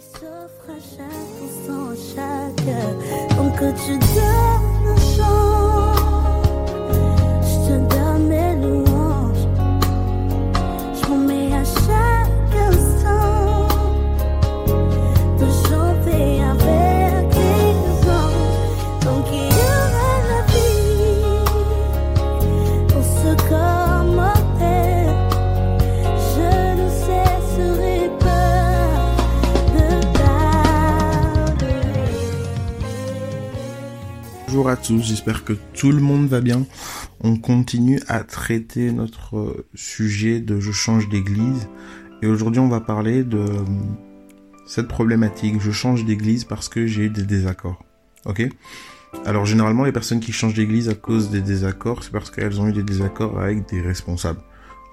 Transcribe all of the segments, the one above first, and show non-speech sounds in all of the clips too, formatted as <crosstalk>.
s'offre à chaque instant, chaque heure. Donc que tu donnes un Tous, j'espère que tout le monde va bien. On continue à traiter notre euh, sujet de je change d'église. Et aujourd'hui on va parler de euh, cette problématique. Je change d'église parce que j'ai eu des désaccords. Ok? Alors généralement les personnes qui changent d'église à cause des désaccords, c'est parce qu'elles ont eu des désaccords avec des responsables.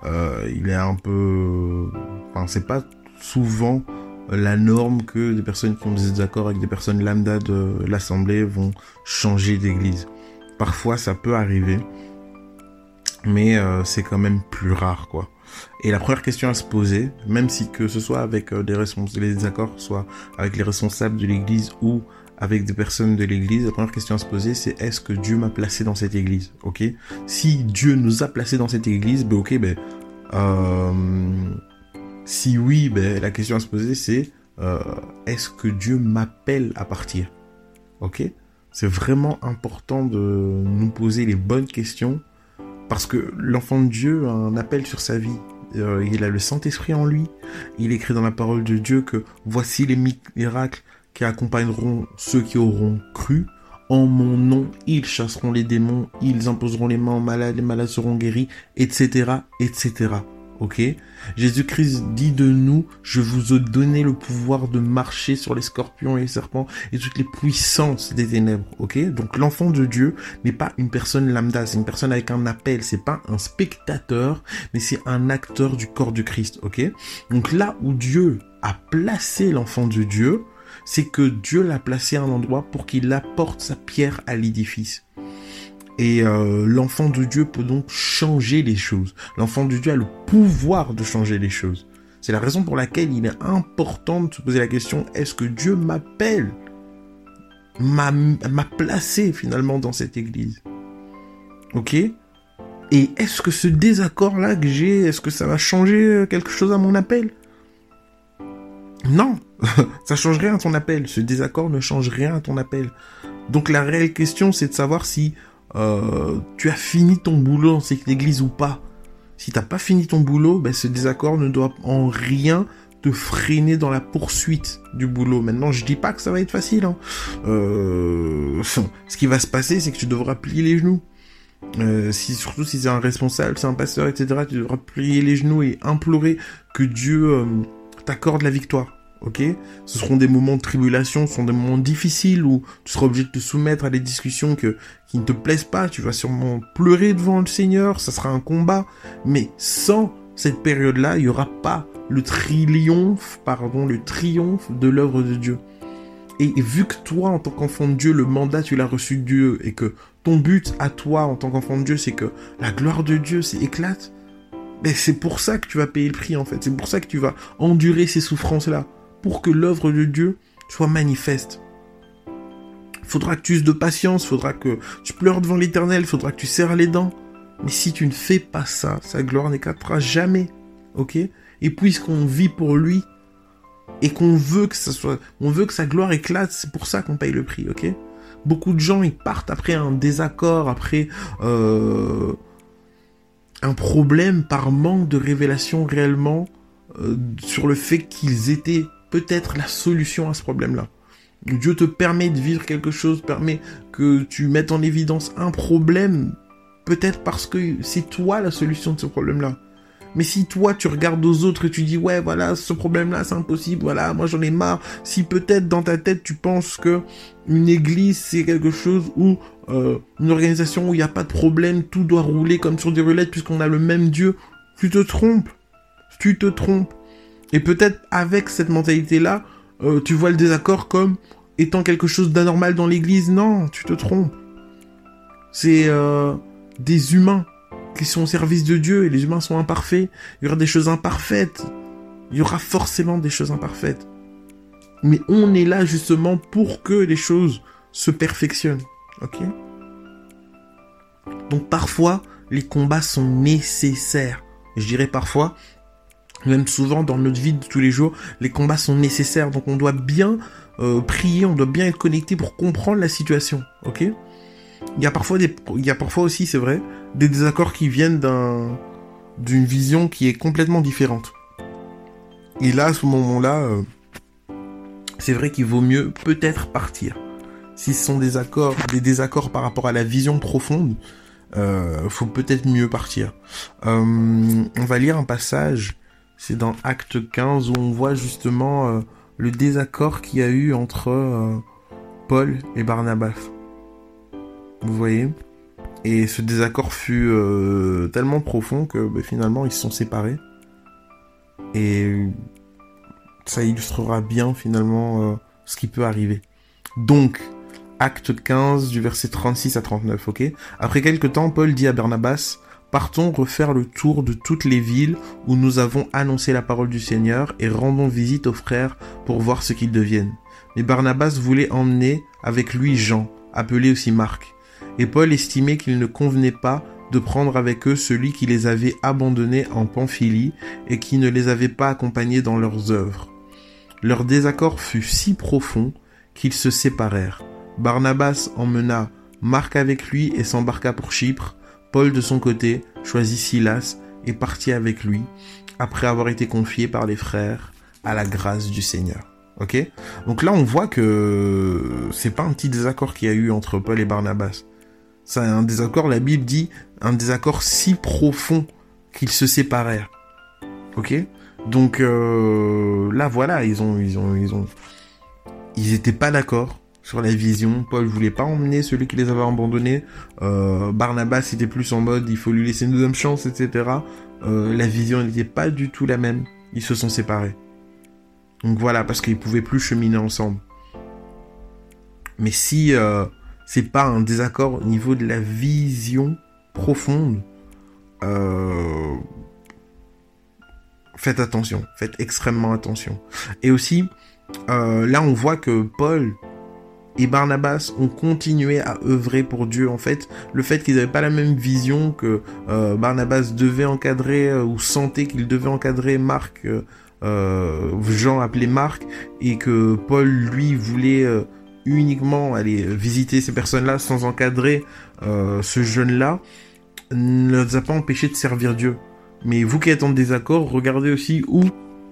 Euh, il est un peu... Enfin c'est pas souvent la norme que des personnes qui ont des désaccords avec des personnes lambda de l'assemblée vont changer d'église. Parfois ça peut arriver, mais euh, c'est quand même plus rare quoi. Et la première question à se poser, même si que ce soit avec euh, des responsables, les désaccords, soit avec les responsables de l'église ou avec des personnes de l'église, la première question à se poser c'est est-ce que Dieu m'a placé dans cette église, ok? Si Dieu nous a placés dans cette église, ben ok, ben euh, si oui, ben la question à se poser c'est euh, est-ce que Dieu m'appelle à partir, ok? C'est vraiment important de nous poser les bonnes questions parce que l'enfant de Dieu a un appel sur sa vie. Euh, il a le Saint-Esprit en lui. Il écrit dans la parole de Dieu que voici les miracles qui accompagneront ceux qui auront cru. En mon nom, ils chasseront les démons, ils imposeront les mains aux malades, les malades seront guéris, etc., etc. Ok? Jésus-Christ dit de nous, je vous ai donné le pouvoir de marcher sur les scorpions et les serpents et toutes les puissances des ténèbres. Ok? Donc l'enfant de Dieu n'est pas une personne lambda, c'est une personne avec un appel, c'est pas un spectateur, mais c'est un acteur du corps du Christ. Ok? Donc là où Dieu a placé l'enfant de Dieu, c'est que Dieu l'a placé à un endroit pour qu'il apporte sa pierre à l'édifice. Et euh, l'enfant de Dieu peut donc changer les choses. L'enfant de Dieu a le pouvoir de changer les choses. C'est la raison pour laquelle il est important de se poser la question, est-ce que Dieu m'appelle? M'a placé finalement dans cette église Ok? Et est-ce que ce désaccord-là que j'ai, est-ce que ça va changer quelque chose à mon appel? Non <laughs> Ça change rien à ton appel. Ce désaccord ne change rien à ton appel. Donc la réelle question, c'est de savoir si euh, tu as fini ton boulot dans cette église ou pas. Si t'as pas fini ton boulot, ben ce désaccord ne doit en rien te freiner dans la poursuite du boulot. Maintenant, je dis pas que ça va être facile. Hein. Euh, <laughs> ce qui va se passer, c'est que tu devras plier les genoux. Euh, si, surtout si c'est un responsable, c'est un pasteur, etc., tu devras plier les genoux et implorer que Dieu t'accorde la victoire. Ok? Ce seront des moments de tribulation, ce seront des moments difficiles où tu seras obligé de te soumettre à des discussions qui ne te plaisent pas. Tu vas sûrement pleurer devant le Seigneur, ça sera un combat. Mais sans cette période-là, il n'y aura pas le triomphe, pardon, le triomphe de l'œuvre de Dieu. Et vu que toi, en tant qu'enfant de Dieu, le mandat, tu l'as reçu de Dieu, et que ton but à toi, en tant qu'enfant de Dieu, c'est que la gloire de Dieu s'éclate, mais c'est pour ça que tu vas payer le prix, en fait. C'est pour ça que tu vas endurer ces souffrances-là. Pour que l'œuvre de Dieu soit manifeste. Faudra que tu uses de patience, faudra que tu pleures devant l'éternel, faudra que tu serres les dents. Mais si tu ne fais pas ça, sa gloire n'éclatera jamais. Ok? Et puisqu'on vit pour lui, et qu'on veut que ça soit, on veut que sa gloire éclate, c'est pour ça qu'on paye le prix, ok? Beaucoup de gens, ils partent après un désaccord, après euh, un problème par manque de révélation réellement euh, sur le fait qu'ils étaient peut-être la solution à ce problème-là. Dieu te permet de vivre quelque chose, permet que tu mettes en évidence un problème, peut-être parce que c'est toi la solution de ce problème-là. Mais si toi tu regardes aux autres et tu dis ouais voilà ce problème là c'est impossible voilà moi j'en ai marre si peut-être dans ta tête tu penses que une église c'est quelque chose où euh, une organisation où il n'y a pas de problème tout doit rouler comme sur des roulettes puisqu'on a le même Dieu tu te trompes tu te trompes et peut-être avec cette mentalité là euh, tu vois le désaccord comme étant quelque chose d'anormal dans l'église non tu te trompes c'est euh, des humains qui sont au service de Dieu et les humains sont imparfaits. Il y aura des choses imparfaites. Il y aura forcément des choses imparfaites. Mais on est là justement pour que les choses se perfectionnent. Ok? Donc parfois, les combats sont nécessaires. Je dirais parfois, même souvent dans notre vie de tous les jours, les combats sont nécessaires. Donc on doit bien euh, prier, on doit bien être connecté pour comprendre la situation. Ok? Il y a parfois des, il y a parfois aussi, c'est vrai, des désaccords qui viennent d'un, d'une vision qui est complètement différente. Et là, à ce moment-là, euh, c'est vrai qu'il vaut mieux peut-être partir. Si ce sont des accords, des désaccords par rapport à la vision profonde, euh, faut peut-être mieux partir. Euh, on va lire un passage, c'est dans Acte 15 où on voit justement euh, le désaccord qu'il y a eu entre euh, Paul et Barnabas. Vous voyez? Et ce désaccord fut euh, tellement profond que bah, finalement ils se sont séparés. Et ça illustrera bien finalement ce qui peut arriver. Donc, acte 15 du verset 36 à 39, ok? Après quelque temps, Paul dit à Barnabas, Partons refaire le tour de toutes les villes où nous avons annoncé la parole du Seigneur et rendons visite aux frères pour voir ce qu'ils deviennent. Mais Barnabas voulait emmener avec lui Jean, appelé aussi Marc. Et Paul estimait qu'il ne convenait pas de prendre avec eux celui qui les avait abandonnés en Pamphylie et qui ne les avait pas accompagnés dans leurs œuvres. Leur désaccord fut si profond qu'ils se séparèrent. Barnabas emmena Marc avec lui et s'embarqua pour Chypre. Paul de son côté choisit Silas et partit avec lui, après avoir été confié par les frères à la grâce du Seigneur. Ok? Donc là, on voit que c'est pas un petit désaccord qu'il y a eu entre Paul et Barnabas. C'est un désaccord, la Bible dit, un désaccord si profond qu'ils se séparèrent. Ok? Donc euh, là, voilà, ils ont, ils ont, ils ont, ils étaient pas d'accord sur la vision. Paul voulait pas emmener celui qui les avait abandonnés. Euh, Barnabas était plus en mode, il faut lui laisser une deuxième chance, etc. Euh, la vision n'était pas du tout la même. Ils se sont séparés. Donc voilà, parce qu'ils pouvaient plus cheminer ensemble. Mais si euh, c'est pas un désaccord au niveau de la vision profonde, euh, faites attention, faites extrêmement attention. Et aussi, là on voit que Paul et Barnabas ont continué à œuvrer pour Dieu. En fait, le fait qu'ils n'avaient pas la même vision que euh, Barnabas devait encadrer euh, ou sentait qu'il devait encadrer Marc, euh, Jean appelé Marc, et que Paul lui voulait uniquement aller visiter ces personnes-là sans encadrer ce jeune-là, ne les a pas empêchés de servir Dieu. Mais vous qui êtes en désaccord, regardez aussi où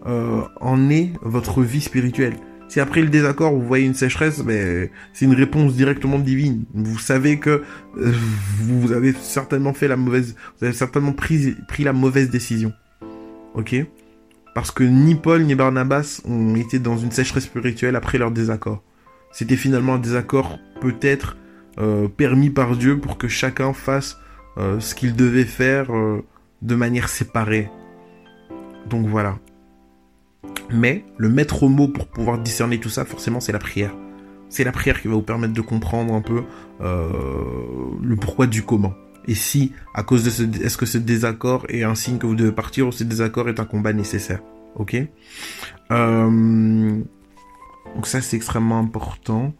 en est votre vie spirituelle. Si après le désaccord, vous voyez une sécheresse, ben, c'est une réponse directement divine. Vous savez que euh, vous avez certainement fait la mauvaise, vous avez certainement pris, la mauvaise décision. Ok? Parce que ni Paul ni Barnabas ont été dans une sécheresse spirituelle après leur désaccord. C'était finalement un désaccord peut-être euh, permis par Dieu pour que chacun fasse euh, ce qu'il devait faire de manière séparée. Donc voilà. Mais le maître mot pour pouvoir discerner tout ça, forcément, c'est la prière. C'est la prière qui va vous permettre de comprendre un peu euh, le pourquoi du comment. Et si, à cause de ce, est-ce que ce désaccord est un signe que vous devez partir ou ce désaccord est un combat nécessaire. Ok? Euh, Donc ça, c'est extrêmement important.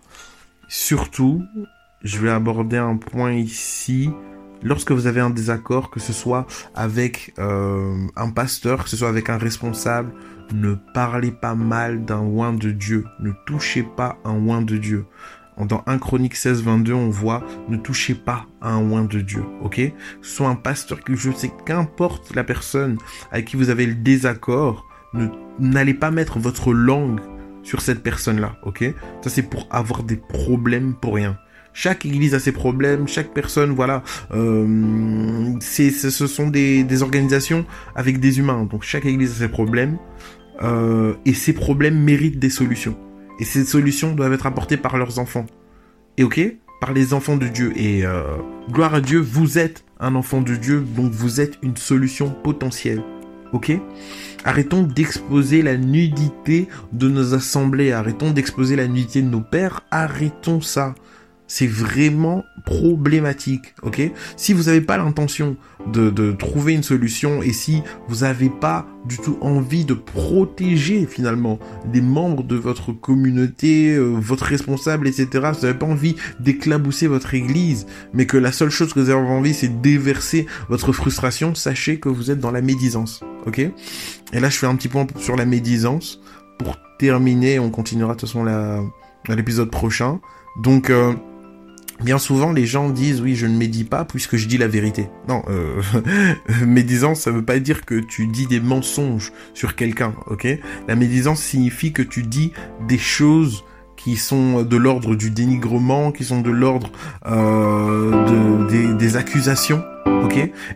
Surtout, je vais aborder un point ici. Lorsque vous avez un désaccord, que ce soit avec euh, un pasteur, que ce soit avec un responsable, ne parlez pas mal d'un oin de Dieu. Ne touchez pas un oin de Dieu. Dans 1 Chronique 16, 22, on voit ne touchez pas à un oin de Dieu, ok? Soit un pasteur que je sais qu'importe la personne avec qui vous avez le désaccord, n'allez pas mettre votre langue sur cette personne-là, ok? Ça c'est pour avoir des problèmes pour rien. Chaque église a ses problèmes, chaque personne, voilà, euh, ce sont des, des organisations avec des humains, donc chaque église a ses problèmes, euh, et ces problèmes méritent des solutions. Et ces solutions doivent être apportées par leurs enfants. Et ok Par les enfants de Dieu. Et euh, gloire à Dieu, vous êtes un enfant de Dieu, donc vous êtes une solution potentielle. Ok? Arrêtons d'exposer la nudité de nos assemblées. Arrêtons d'exposer la nudité de nos pères. Arrêtons ça. C'est vraiment problématique, ok? Si vous n'avez pas l'intention de, de, trouver une solution et si vous n'avez pas du tout envie de protéger finalement des membres de votre communauté, euh, votre responsable, etc., vous n'avez pas envie d'éclabousser votre église, mais que la seule chose que vous avez envie c'est déverser votre frustration, sachez que vous êtes dans la médisance, ok? Et là je fais un petit point sur la médisance. Pour terminer, on continuera de toute façon à l'épisode prochain. Donc... Euh, Bien souvent, les gens disent oui, je ne médis pas puisque je dis la vérité. Non, euh, <laughs> médisance, ça veut pas dire que tu dis des mensonges sur quelqu'un, ok? La médisance signifie que tu dis des choses qui sont de l'ordre du dénigrement, qui sont de l'ordre euh, de, des, des accusations,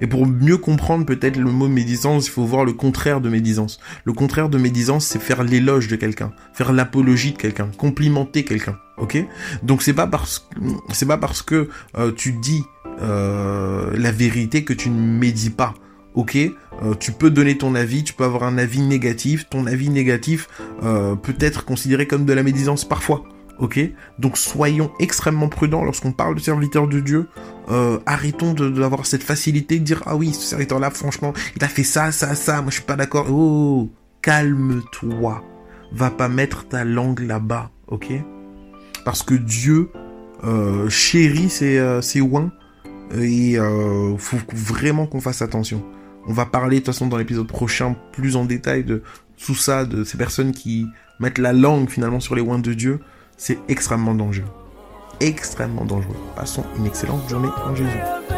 Et pour mieux comprendre peut-être le mot médisance, il faut voir le contraire de médisance. Le contraire de médisance, c'est faire l'éloge de quelqu'un, faire l'apologie de quelqu'un, complimenter quelqu'un. Ok. Donc c'est pas parce c'est pas parce que euh, tu dis euh, la vérité que tu ne médis pas, ok. Euh, Tu peux donner ton avis, tu peux avoir un avis négatif, ton avis négatif peut être considéré comme de la médisance parfois, ok Donc soyons extrêmement prudents lorsqu'on parle de serviteur de Dieu. arrêtons d'avoir cette facilité de dire ah oui ce serviteur là franchement il a fait ça ça ça moi je suis pas d'accord oh calme-toi va pas mettre ta langue là-bas ok? Parce que Dieu euh, chérit ses, euh, ses oins et euh, faut vraiment qu'on fasse attention. On va parler de toute façon dans l'épisode prochain plus en détail de tout ça, de ces personnes qui mettent la langue finalement sur les oins de Dieu. C'est extrêmement dangereux. Extrêmement dangereux. Passons une excellente journée en Jésus.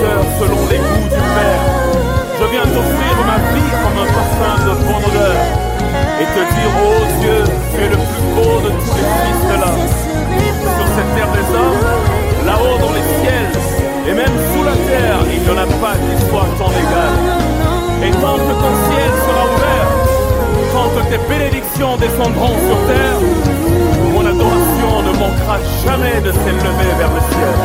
Selon les goûts du Père. Je viens t'offrir ma vie comme un parfum de bon odeur et te dire, oh Dieu, tu es le plus beau de tous les fils de l'homme. Sur cette terre des hommes, là-haut dans les ciels, et même sous la terre, il n'y en a pas qui soit ton égal. Et tant que ton ciel sera ouvert, tant que tes bénédictions descendront sur terre, mon adoration ne manquera jamais de s'élever vers le ciel.